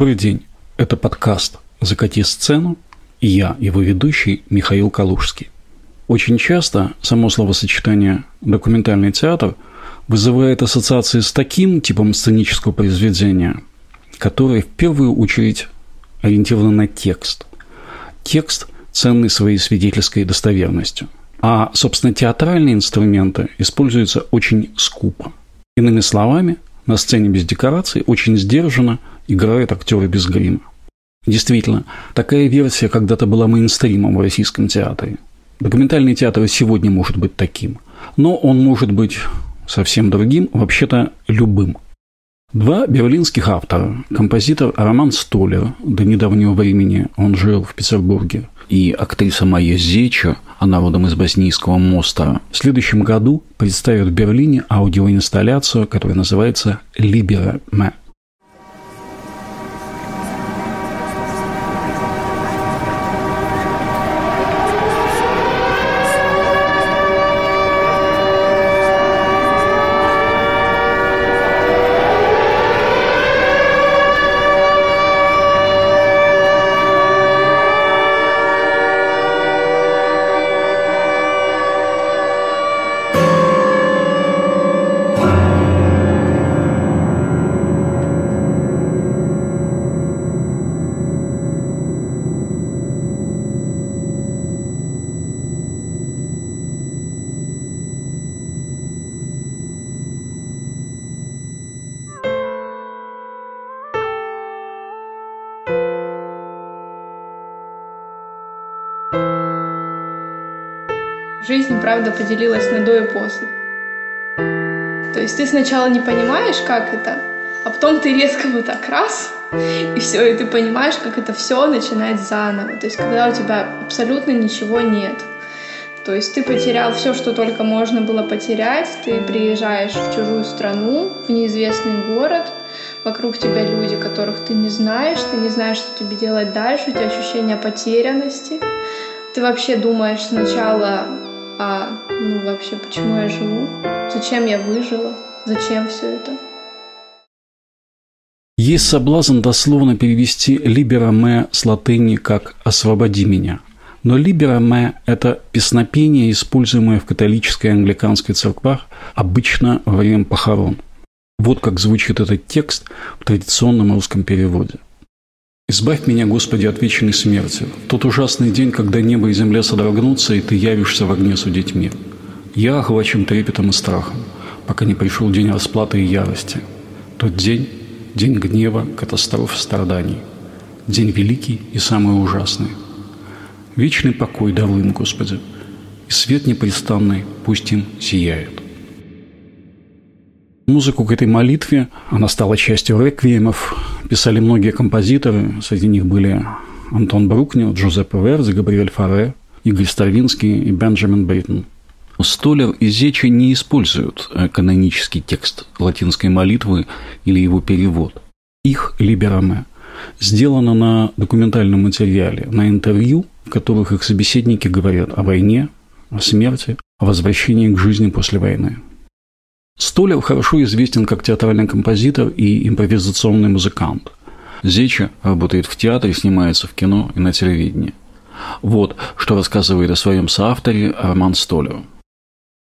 Добрый день. Это подкаст «Закати сцену» и я, его ведущий Михаил Калужский. Очень часто само словосочетание «документальный театр» вызывает ассоциации с таким типом сценического произведения, которое в первую очередь ориентировано на текст. Текст ценный своей свидетельской достоверностью. А, собственно, театральные инструменты используются очень скупо. Иными словами, на сцене без декораций очень сдержанно играют актеры без грима. Действительно, такая версия когда-то была мейнстримом в российском театре. Документальный театр сегодня может быть таким, но он может быть совсем другим, вообще-то любым. Два берлинских автора, композитор Роман Столер, до недавнего времени он жил в Петербурге, и актриса Майя Зеча, она родом из Боснийского моста, в следующем году представят в Берлине аудиоинсталляцию, которая называется «Libera Me». Правда, поделилась на до и после. То есть ты сначала не понимаешь, как это, а потом ты резко вот так раз, и все, и ты понимаешь, как это все начинать заново. То есть когда у тебя абсолютно ничего нет. То есть ты потерял все, что только можно было потерять, ты приезжаешь в чужую страну, в неизвестный город, вокруг тебя люди, которых ты не знаешь, ты не знаешь, что тебе делать дальше, у тебя ощущение потерянности. Ты вообще думаешь сначала а ну вообще почему я живу, зачем я выжила, зачем все это. Есть соблазн дословно перевести «libera me» с латыни как «освободи меня». Но «libera me» – это песнопение, используемое в католической и англиканской церквах обычно во время похорон. Вот как звучит этот текст в традиционном русском переводе – Избавь меня, Господи, от вечной смерти, тот ужасный день, когда небо и земля содрогнутся, и Ты явишься в огне судить мир. Я охвачен трепетом и страхом, пока не пришел день расплаты и ярости. Тот день – день гнева, катастроф, страданий. День великий и самый ужасный. Вечный покой дал им, Господи, и свет непрестанный пусть им сияет. Музыку к этой молитве, она стала частью реквиемов, писали многие композиторы, среди них были Антон Брукнер, Джузеппе Верзи, Габриэль Фаре, Игорь Стравинский и Бенджамин Бейтон. Столер и Зечи не используют э, канонический текст латинской молитвы или его перевод. Их «Либераме» сделано на документальном материале, на интервью, в которых их собеседники говорят о войне, о смерти, о возвращении к жизни после войны. Столев хорошо известен как театральный композитор и импровизационный музыкант. Зеча работает в театре, снимается в кино и на телевидении. Вот что рассказывает о своем соавторе Роман Столев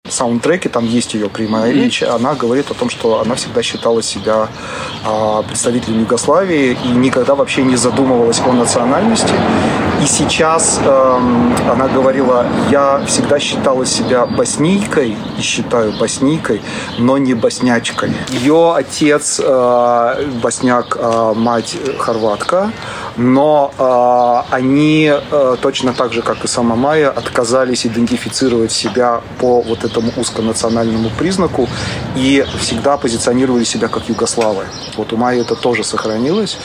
саундтреке, там есть ее прямая речь, она говорит о том, что она всегда считала себя а, представителем Югославии и никогда вообще не задумывалась о национальности. И сейчас эм, она говорила, я всегда считала себя боснийкой и считаю боснийкой, но не боснячкой. Ее отец э, босняк, э, мать хорватка, но э, они э, точно так же, как и сама Майя, отказались идентифицировать себя по вот этому узконациональному признаку и всегда позиционировали себя как югославы. Вот у Майи это тоже сохранилось.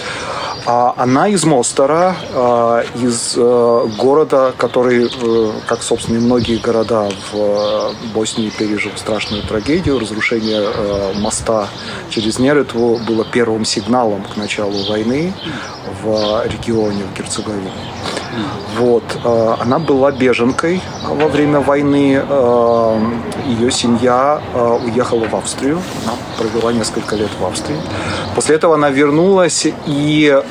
А она из Мостера, э, из э, города, который, э, как, собственно, и многие города в Боснии пережил страшную трагедию. Разрушение моста через Неретву было первым сигналом к началу войны в регионе, в Герцеговине. Вот. Э, она была беженкой во время войны. Э, Ее семья э, уехала в Австрию. Она провела несколько лет в Австрии. После этого она вернулась и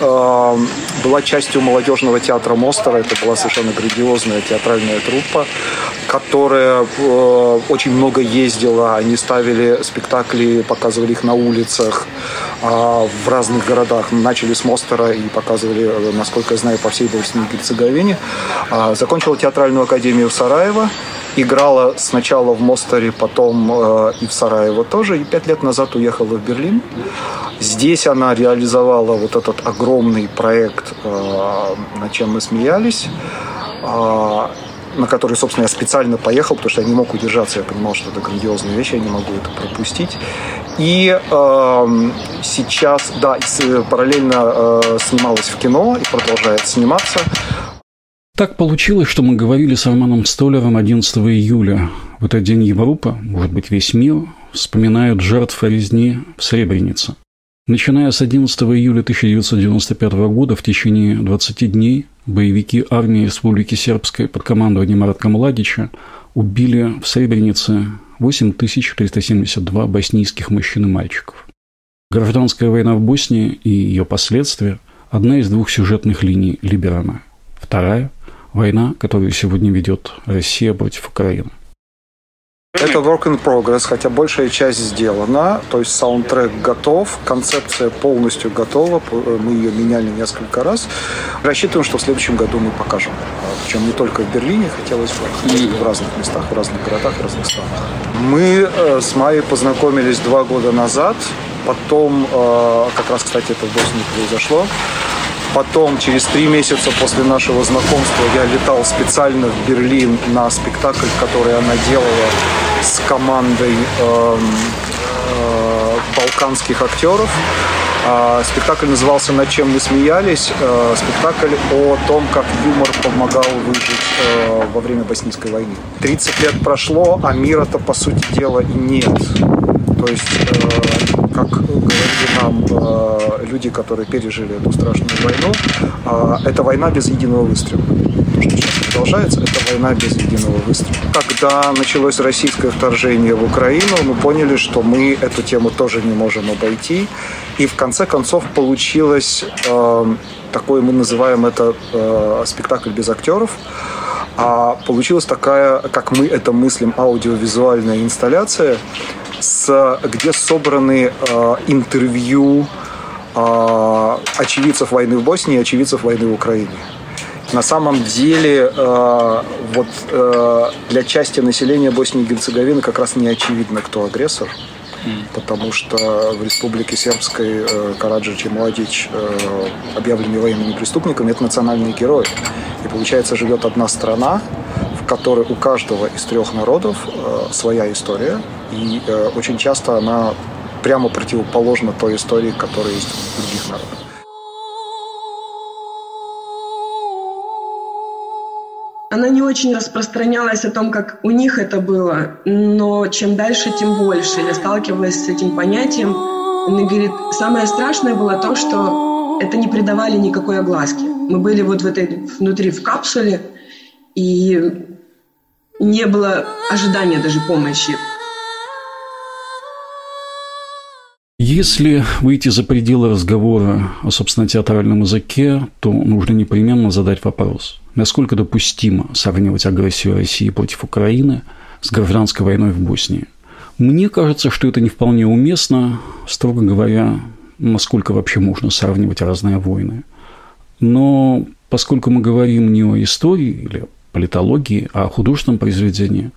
была частью молодежного театра Мостера. Это была совершенно грандиозная театральная труппа, которая очень много ездила. Они ставили спектакли, показывали их на улицах в разных городах. Начали с Мостера и показывали, насколько я знаю, по всей Боснии и Герцеговине. А, закончила театральную академию в Сараево. Играла сначала в Мостере, потом э, и в Сараево тоже. И пять лет назад уехала в Берлин. Здесь она реализовала вот этот огромный проект, э, над чем мы смеялись э, на который, собственно, я специально поехал, потому что я не мог удержаться, я понимал, что это грандиозная вещь, я не могу это пропустить. И э, сейчас, да, параллельно э, снималась в кино и продолжает сниматься. Так получилось, что мы говорили с Романом Столером 11 июля. В этот день Европа, может быть, весь мир, вспоминают жертв резни в Сребренице. Начиная с 11 июля 1995 года в течение 20 дней боевики армии Республики Сербской под командованием Маратка Младича убили в Сребренице 8372 боснийских мужчин и мальчиков. Гражданская война в Боснии и ее последствия – одна из двух сюжетных линий Либерана. Вторая война, которую сегодня ведет Россия против Украины. Это work in progress, хотя большая часть сделана, то есть саундтрек готов, концепция полностью готова, мы ее меняли несколько раз. Рассчитываем, что в следующем году мы покажем. Причем не только в Берлине, хотелось бы, в разных местах, в разных городах, в разных странах. Мы э, с Майей познакомились два года назад, потом, э, как раз, кстати, это в Боснии произошло, Потом, через три месяца после нашего знакомства, я летал специально в Берлин на спектакль, который она делала с командой э, э, балканских актеров. Э, спектакль назывался «Над чем мы смеялись». Э, спектакль о том, как юмор помогал выжить э, во время Боснийской войны. 30 лет прошло, а мира-то, по сути дела, нет. То есть, э, как говорили нам э, люди, которые пережили эту страшную войну, э, это война без единого выстрела. Продолжается, это война без единого выстрела. Когда началось российское вторжение в Украину, мы поняли, что мы эту тему тоже не можем обойти. И в конце концов получилось э, такой, мы называем это э, спектакль без актеров. А получилась такая, как мы это мыслим, аудиовизуальная инсталляция, с, где собраны э, интервью э, очевидцев войны в Боснии и очевидцев войны в Украине. На самом деле, э, вот э, для части населения Боснии и Герцеговины как раз не очевидно, кто агрессор, потому что в Республике Сербской э, Караджич и Младич э, объявлены военными преступниками, это национальные герои. И получается, живет одна страна, которой у каждого из трех народов э, своя история, и э, очень часто она прямо противоположна той истории, которая есть у других народов. Не очень распространялась о том, как у них это было, но чем дальше, тем больше. Я сталкивалась с этим понятием. Она говорит, самое страшное было то, что это не придавали никакой огласки. Мы были вот в этой внутри в капсуле, и не было ожидания даже помощи. Если выйти за пределы разговора о, собственно, театральном языке, то нужно непременно задать вопрос, насколько допустимо сравнивать агрессию России против Украины с гражданской войной в Боснии. Мне кажется, что это не вполне уместно, строго говоря, насколько вообще можно сравнивать разные войны. Но поскольку мы говорим не о истории или политологии, а о художественном произведении,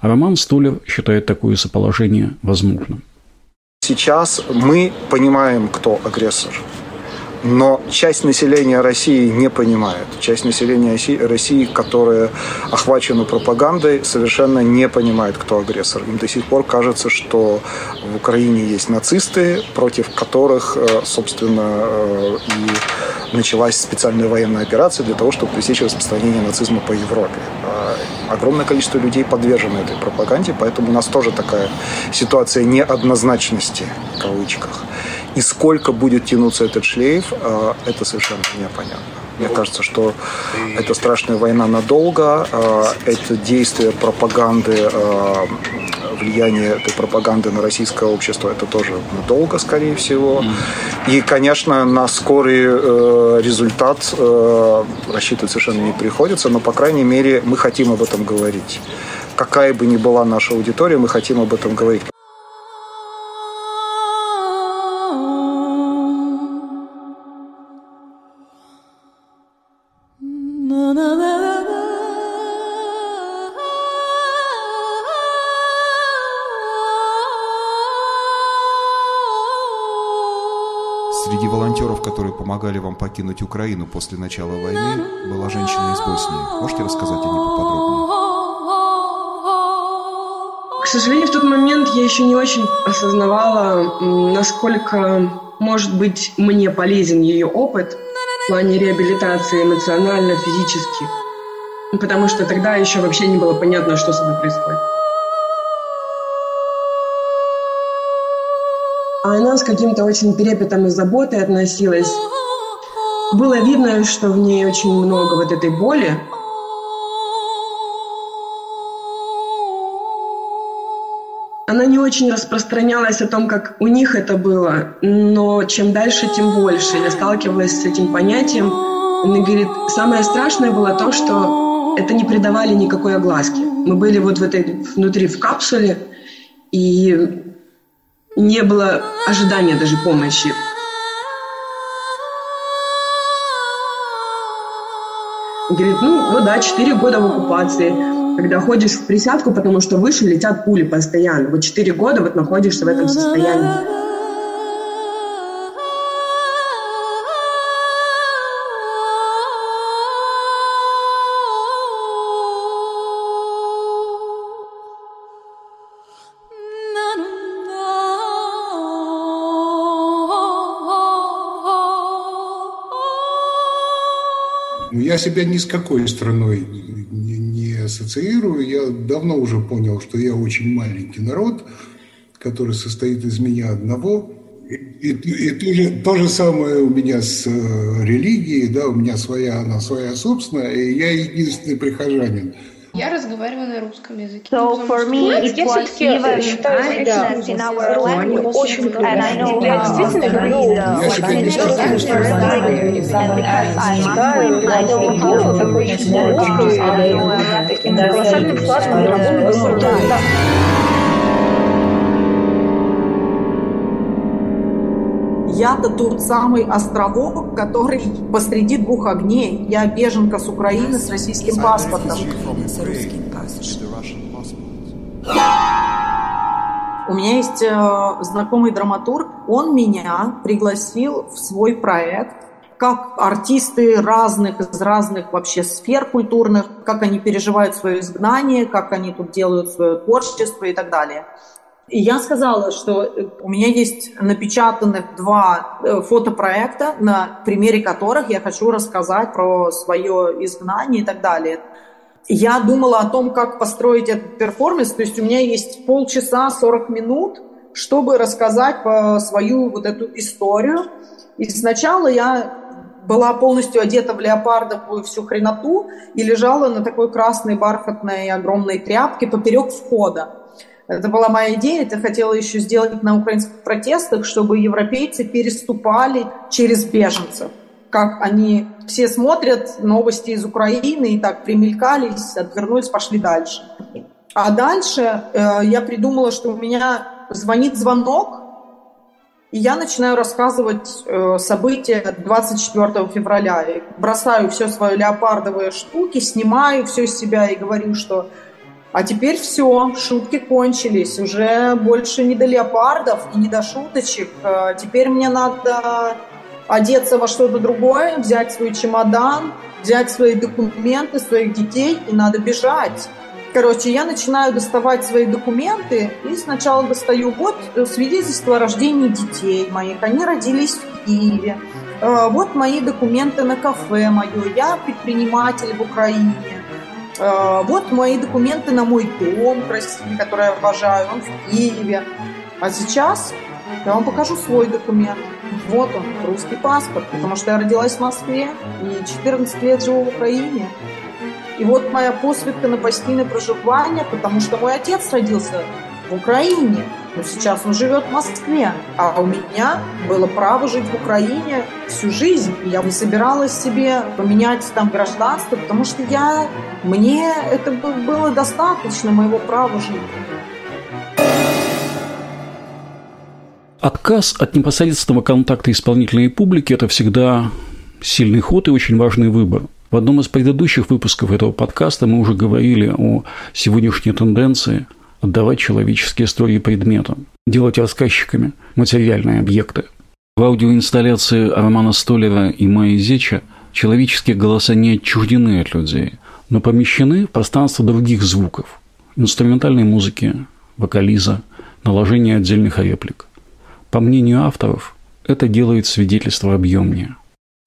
Роман Столер считает такое соположение возможным. Сейчас мы понимаем, кто агрессор. Но часть населения России не понимает. Часть населения России, которая охвачена пропагандой, совершенно не понимает, кто агрессор. Им до сих пор кажется, что в Украине есть нацисты, против которых, э, собственно, э, и началась специальная военная операция для того, чтобы пресечь распространение нацизма по Европе. А огромное количество людей подвержено этой пропаганде, поэтому у нас тоже такая ситуация неоднозначности, в кавычках. И сколько будет тянуться этот шлейф, э, это совершенно непонятно. Мне кажется, что это страшная война надолго, это действие пропаганды влияние этой пропаганды на российское общество это тоже долго, скорее всего. И, конечно, на скорый э, результат э, рассчитывать совершенно не приходится, но, по крайней мере, мы хотим об этом говорить. Какая бы ни была наша аудитория, мы хотим об этом говорить. Среди волонтеров, которые помогали вам покинуть Украину после начала войны, была женщина из Боснии. Можете рассказать о ней поподробнее? К сожалению, в тот момент я еще не очень осознавала, насколько может быть мне полезен ее опыт в плане реабилитации эмоционально, физически. Потому что тогда еще вообще не было понятно, что с ней происходит. А она с каким-то очень трепетом и заботой относилась. Было видно, что в ней очень много вот этой боли. Она не очень распространялась о том, как у них это было, но чем дальше, тем больше. Я сталкивалась с этим понятием. Она говорит, самое страшное было то, что это не придавали никакой огласки. Мы были вот в этой внутри в капсуле, и не было ожидания даже помощи. Говорит, ну вот да, 4 года в оккупации, когда ходишь в присядку, потому что выше летят пули постоянно. Вот 4 года вот находишься в этом состоянии. Я себя ни с какой страной ассоциирую. Я давно уже понял, что я очень маленький народ, который состоит из меня одного. И, и, и то, то же самое у меня с э, религией, да, у меня своя, она своя собственная, и я единственный прихожанин. Я разговариваю на русском языке. So for me it was even in our language, and I know how Я себя не and because I'm Muslim, I don't know the British language, and I know Arabic and Russian. Я-то тот самый островок, который посреди двух огней. Я беженка с Украины с российским паспортом. У меня есть э, знакомый драматург, он меня пригласил в свой проект, как артисты разных, из разных вообще сфер культурных, как они переживают свое изгнание, как они тут делают свое творчество и так далее. И я сказала, что у меня есть напечатанных два э, фотопроекта, на примере которых я хочу рассказать про свое изгнание и так далее. Я думала о том, как построить этот перформанс, то есть у меня есть полчаса, 40 минут, чтобы рассказать по свою вот эту историю. И сначала я была полностью одета в леопардовую всю хреноту и лежала на такой красной бархатной огромной тряпке поперек входа. Это была моя идея, это хотела еще сделать на украинских протестах, чтобы европейцы переступали через беженцев. Как они все смотрят новости из Украины и так примелькались, отвернулись, пошли дальше. А дальше э, я придумала, что у меня звонит звонок, и я начинаю рассказывать э, события 24 февраля. И бросаю все свои леопардовые штуки, снимаю все с себя и говорю, что а теперь все, шутки кончились. Уже больше не до леопардов и не до шуточек. А теперь мне надо одеться во что-то другое, взять свой чемодан, взять свои документы, своих детей и надо бежать. Короче, я начинаю доставать свои документы и сначала достаю вот свидетельство о рождении детей моих. Они родились в Киеве. А, вот мои документы на кафе мое. Я предприниматель в Украине. А, вот мои документы на мой дом красивый, который я обожаю, он в Киеве. А сейчас я вам покажу свой документ. Вот он, русский паспорт, потому что я родилась в Москве и 14 лет живу в Украине. И вот моя посвідка на постійне проживание, потому что мой отец родился в Украине, но сейчас он живет в Москве. А у меня было право жить в Украине всю жизнь. И я не собиралась себе поменять там гражданство, потому что я, мне это было достаточно моего права жить. Отказ от непосредственного контакта исполнительной публики – это всегда сильный ход и очень важный выбор. В одном из предыдущих выпусков этого подкаста мы уже говорили о сегодняшней тенденции отдавать человеческие истории предметам, делать рассказчиками материальные объекты. В аудиоинсталляции Романа Столера и Майи Зеча человеческие голоса не отчуждены от людей, но помещены в пространство других звуков – инструментальной музыки, вокализа, наложения отдельных реплик. По мнению авторов, это делает свидетельство объемнее.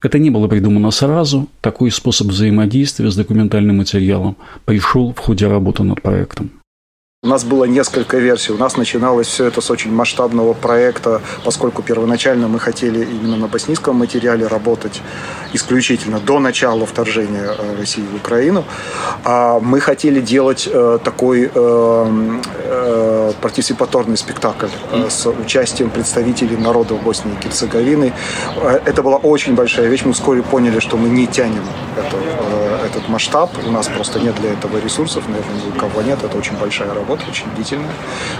Это не было придумано сразу, такой способ взаимодействия с документальным материалом пришел в ходе работы над проектом. У нас было несколько версий. У нас начиналось все это с очень масштабного проекта, поскольку первоначально мы хотели именно на боснийском материале работать исключительно до начала вторжения э, России в Украину. А мы хотели делать э, такой э, партисипаторный спектакль с участием представителей народов Боснии и Герцеговины. Это была очень большая вещь. Мы вскоре поняли, что мы не тянем это, этот масштаб. У нас просто нет для этого ресурсов, наверное, ни у кого нет. Это очень большая работа работа, очень длительная.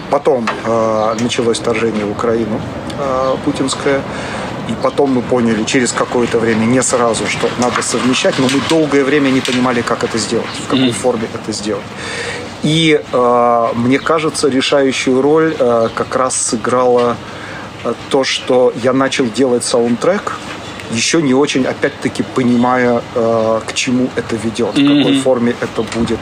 Потом э, началось вторжение в Украину э, путинское. И потом мы поняли через какое-то время, не сразу, что надо совмещать, но мы долгое время не понимали, как это сделать, в какой форме это сделать. И э, мне кажется, решающую роль э, как раз сыграло э, то, что я начал делать саундтрек еще не очень, опять-таки, понимая, э, к чему это ведет, mm-hmm. в какой форме это будет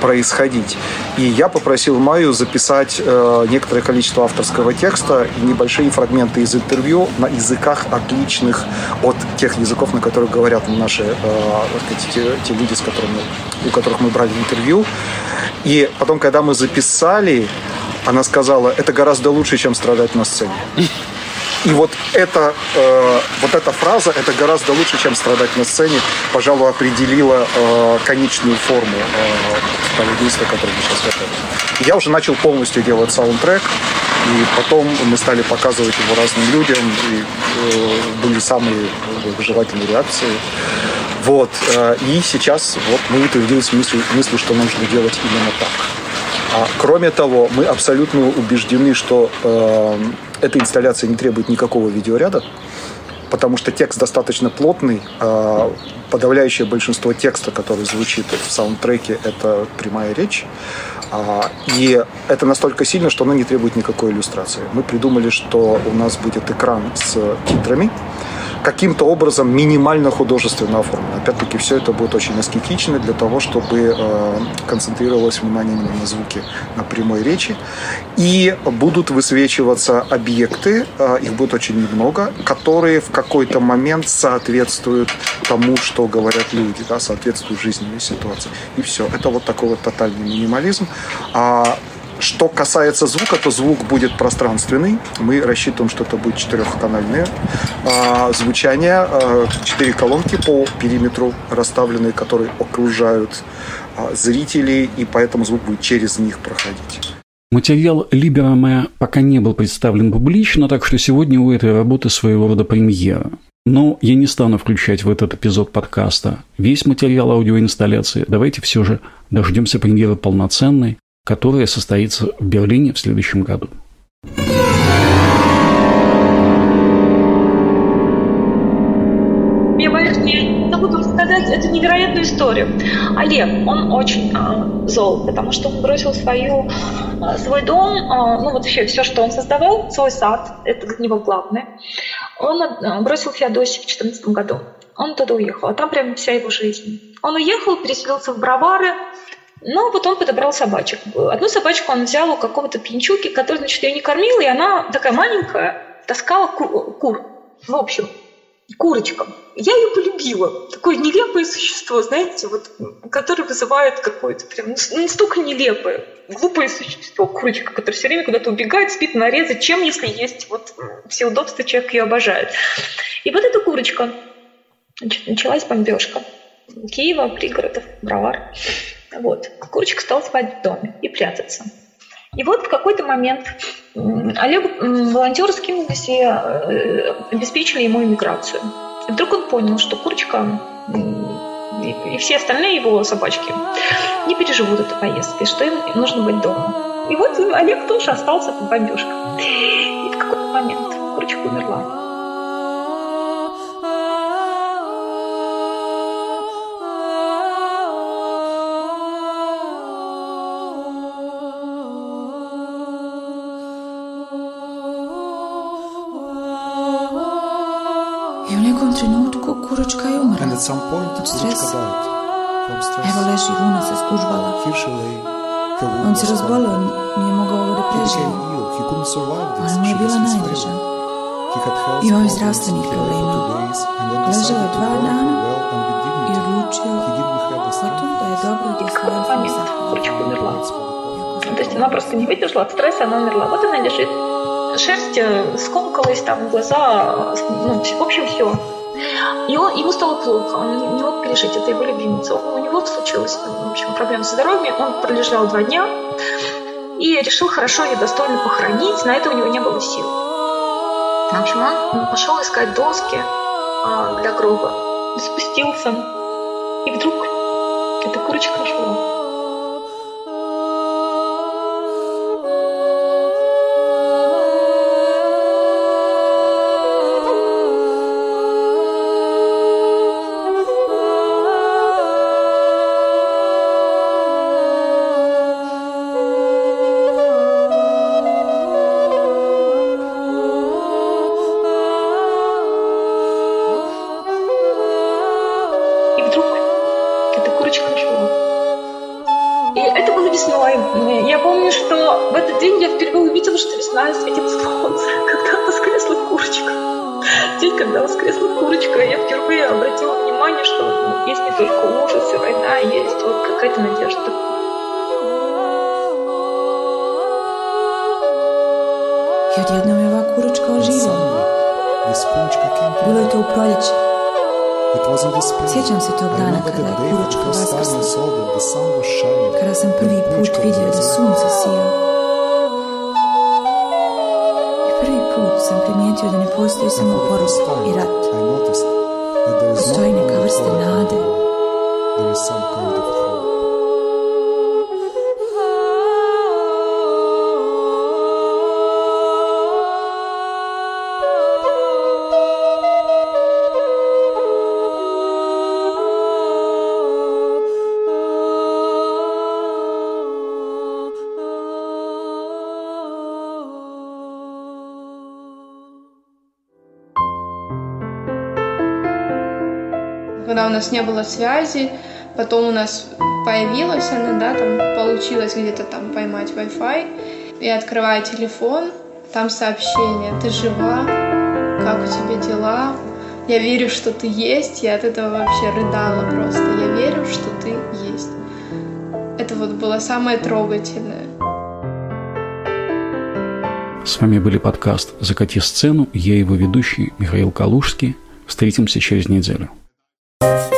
происходить. И я попросил Майю записать э, некоторое количество авторского текста и небольшие фрагменты из интервью на языках отличных от тех языков, на которых говорят наши э, те, те люди, с которыми, у которых мы брали интервью. И потом, когда мы записали, она сказала, это гораздо лучше, чем страдать на сцене. И вот эта, э, вот эта фраза, это гораздо лучше, чем страдать на сцене, пожалуй, определила э, конечную форму э, того действия, которое мы сейчас готовим. Я уже начал полностью делать саундтрек, и потом мы стали показывать его разным людям, и э, были самые желательные реакции. Вот. Э, и сейчас вот мы утвердились мыслью, мыслью, что нужно делать именно так. А, кроме того, мы абсолютно убеждены, что э, эта инсталляция не требует никакого видеоряда, потому что текст достаточно плотный. Э, подавляющее большинство текста, который звучит в саундтреке, это прямая речь. Э, и это настолько сильно, что оно не требует никакой иллюстрации. Мы придумали, что у нас будет экран с титрами, каким-то образом минимально художественно оформлено. Опять-таки, все это будет очень аскетично для того, чтобы э, концентрировалось внимание именно на звуке, на прямой речи. И будут высвечиваться объекты, э, их будет очень немного, которые в какой-то момент соответствуют тому, что говорят люди, да, соответствуют жизненной ситуации. И все. Это вот такой вот тотальный минимализм. А что касается звука, то звук будет пространственный. Мы рассчитываем, что это будет четырехканальное а, звучание. А, четыре колонки по периметру расставленные, которые окружают а, зрителей, и поэтому звук будет через них проходить. Материал Либераме пока не был представлен публично, так что сегодня у этой работы своего рода премьера. Но я не стану включать в этот эпизод подкаста весь материал аудиоинсталляции. Давайте все же дождемся премьеры полноценной, которая состоится в Берлине в следующем году. Я боюсь, я не буду рассказать эту невероятную историю. Олег, он очень э, зол, потому что он бросил свою, э, свой дом, э, ну вот вообще все, что он создавал, свой сад, это для него главное. Он э, бросил Феодосию в 2014 году. Он туда уехал, а там прям вся его жизнь. Он уехал, переселился в Бровары, но вот он подобрал собачек. Одну собачку он взял у какого-то пьянчуки, который, значит, ее не кормил, и она такая маленькая, таскала ку- кур. В общем, курочка. Я ее полюбила. Такое нелепое существо, знаете, вот, которое вызывает какое-то прям ну, настолько нелепое, глупое существо, курочка, которая все время куда-то убегает, спит на резе. Чем, если есть вот все удобства, человек ее обожает. И вот эта курочка, значит, началась бомбежка Киева, пригородов, Бровар. Вот. Курочка стала спать в доме и прятаться. И вот в какой-то момент Олег волонтеры скинулись и э, обеспечили ему иммиграцию. И вдруг он понял, что курочка и все остальные его собачки не переживут эту поездку, что им нужно быть дома. И вот Олег тоже остался под бомбежкой. И в какой-то момент курочка умерла. Stress. Evo leži, Luna se skužvala. On se razbolio, nije mogao ovo da preživi. Ali mu je bila najdraža. favorite. He had health Imao je zdravstvenih problema. Ležao je dva dana I odlučio He didn't have the o strength. tom da je dobro курочка умерла. Jako То есть она просто не выдержала от стресса, она умерла. Вот она лежит. Шерсть э, скомкалась, там глаза, ну, в общем, все. И он, ему стало плохо, он не, мог пережить, это его любимица. У него случилась, ну, в общем, проблема со здоровьем, он пролежал два дня и решил хорошо ее достойно похоронить, на это у него не было сил. В общем, он пошел искать доски а, для гроба, спустился, и вдруг эта курочка ушла. Когда воскресла курочка, я впервые обратила внимание, что ну, есть не только ужас и война, есть вот какая-то надежда. I odjednom je ova kuročka And oživjela. suddenly, this Kuročka came to Bilo je life. to u proljeće. It was in the spring. Sjećam se tog dana kada je was shining. Kada sam prvi put vidio da sunce. primijetio da ne postoji samo porost i rat. Postoji neka vrsta nade. Нас не было связи, потом у нас появилась она, да, там получилось где-то там поймать Wi-Fi. И открываю телефон, там сообщение, ты жива, как у тебя дела, я верю, что ты есть, я от этого вообще рыдала просто, я верю, что ты есть. Это вот было самое трогательное. С вами были подкаст «Закати сцену». Я его ведущий Михаил Калужский. Встретимся через неделю. you.